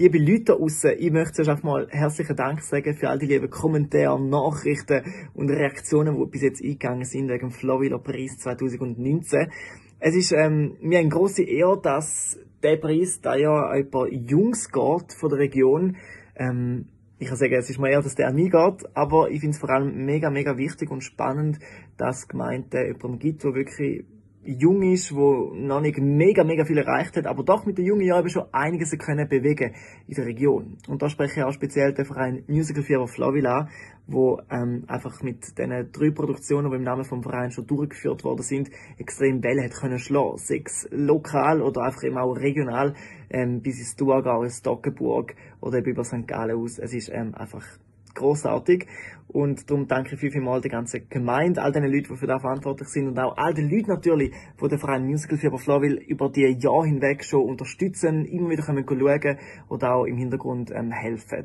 Liebe Leute da ich möchte zuerst einfach mal herzlichen Dank sagen für all die lieben Kommentare, Nachrichten und Reaktionen, die bis jetzt eingegangen sind wegen dem Florida Preis 2019. Es ist ähm, mir eine große Ehre, dass der Preis da ja ein paar Jungs geht von der Region. Ähm, ich kann sagen, es ist mir eher, dass der an mich geht, aber ich finde es vor allem mega, mega wichtig und spannend, dass Gemeinde jemanden gibt, der wirklich jung ist, wo noch nicht mega, mega viel erreicht hat, aber doch mit den jungen Jahren schon einiges können bewegen in der Region. Und da spreche ich auch speziell den Verein Musical Fever Flavila, wo ähm, einfach mit den drei Produktionen, die im Namen vom Verein schon durchgeführt worden sind, extrem Welle hat können schlagen. Sechs lokal oder einfach eben auch regional, ähm, bis ins Thurgau, ins Stockenburg oder eben über St. Gallen aus. Es ist ähm, einfach großartig. Und darum danke ich viel, viel mal der ganzen Gemeinde, all den Leuten, die für das verantwortlich sind und auch all den Leuten natürlich, die den Verein Musical Fieber Flowville über die Jahre hinweg schon unterstützen, immer wieder können schauen oder auch im Hintergrund ähm, helfen.